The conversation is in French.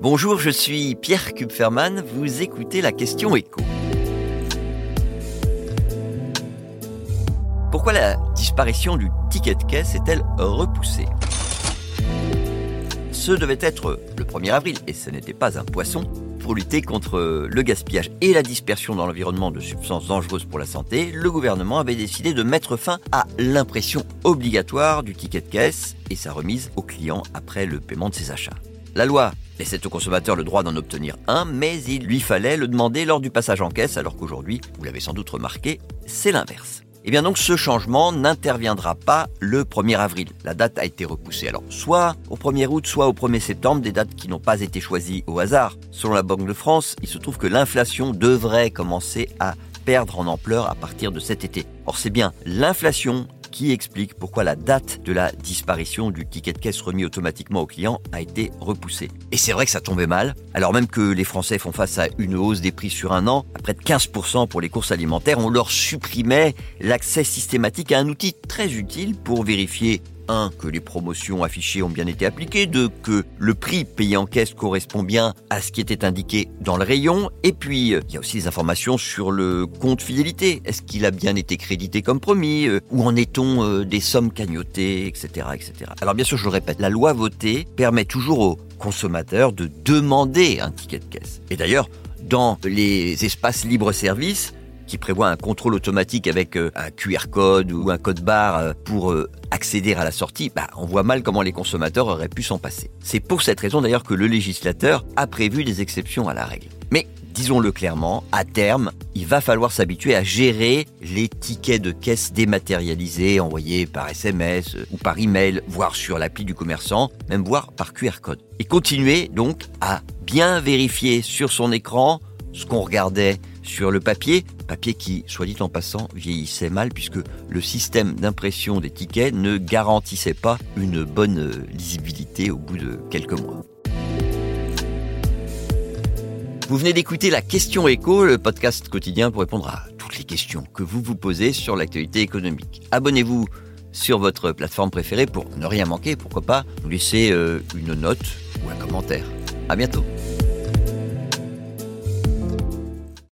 Bonjour, je suis Pierre Kupferman, vous écoutez la question écho. Pourquoi la disparition du ticket de caisse est-elle repoussée? Ce devait être le 1er avril et ce n'était pas un poisson pour lutter contre le gaspillage et la dispersion dans l'environnement de substances dangereuses pour la santé, le gouvernement avait décidé de mettre fin à l'impression obligatoire du ticket de caisse et sa remise aux clients après le paiement de ses achats. La loi laissait au consommateur le droit d'en obtenir un, mais il lui fallait le demander lors du passage en caisse, alors qu'aujourd'hui, vous l'avez sans doute remarqué, c'est l'inverse. Et eh bien donc ce changement n'interviendra pas le 1er avril. La date a été repoussée alors soit au 1er août, soit au 1er septembre, des dates qui n'ont pas été choisies au hasard. Selon la Banque de France, il se trouve que l'inflation devrait commencer à perdre en ampleur à partir de cet été. Or c'est bien l'inflation qui explique pourquoi la date de la disparition du ticket de caisse remis automatiquement au client a été repoussée. Et c'est vrai que ça tombait mal, alors même que les Français font face à une hausse des prix sur un an, à près de 15% pour les courses alimentaires, on leur supprimait l'accès systématique à un outil très utile pour vérifier 1. que les promotions affichées ont bien été appliquées, 2. que le prix payé en caisse correspond bien à ce qui était indiqué dans le rayon, et puis euh, il y a aussi des informations sur le compte fidélité. Est-ce qu'il a bien été crédité comme promis euh, Où en est-on euh, des sommes cagnotées, etc.. Alors bien sûr, je le répète, la loi votée permet toujours aux consommateurs de demander un ticket de caisse. Et d'ailleurs, dans les espaces libre-service, qui prévoit un contrôle automatique avec euh, un QR code ou un code barre euh, pour euh, accéder à la sortie, bah, on voit mal comment les consommateurs auraient pu s'en passer. C'est pour cette raison d'ailleurs que le législateur a prévu des exceptions à la règle. Mais disons-le clairement, à terme, il va falloir s'habituer à gérer les tickets de caisse dématérialisés envoyés par SMS ou par email, voire sur l'appli du commerçant, même voire par QR code. Et continuer donc à bien vérifier sur son écran ce qu'on regardait sur le papier, papier qui, soit dit en passant, vieillissait mal puisque le système d'impression des tickets ne garantissait pas une bonne lisibilité au bout de quelques mois. Vous venez d'écouter la question écho, le podcast quotidien pour répondre à toutes les questions que vous vous posez sur l'actualité économique. Abonnez-vous sur votre plateforme préférée pour ne rien manquer, pourquoi pas nous laisser euh, une note ou un commentaire. À bientôt.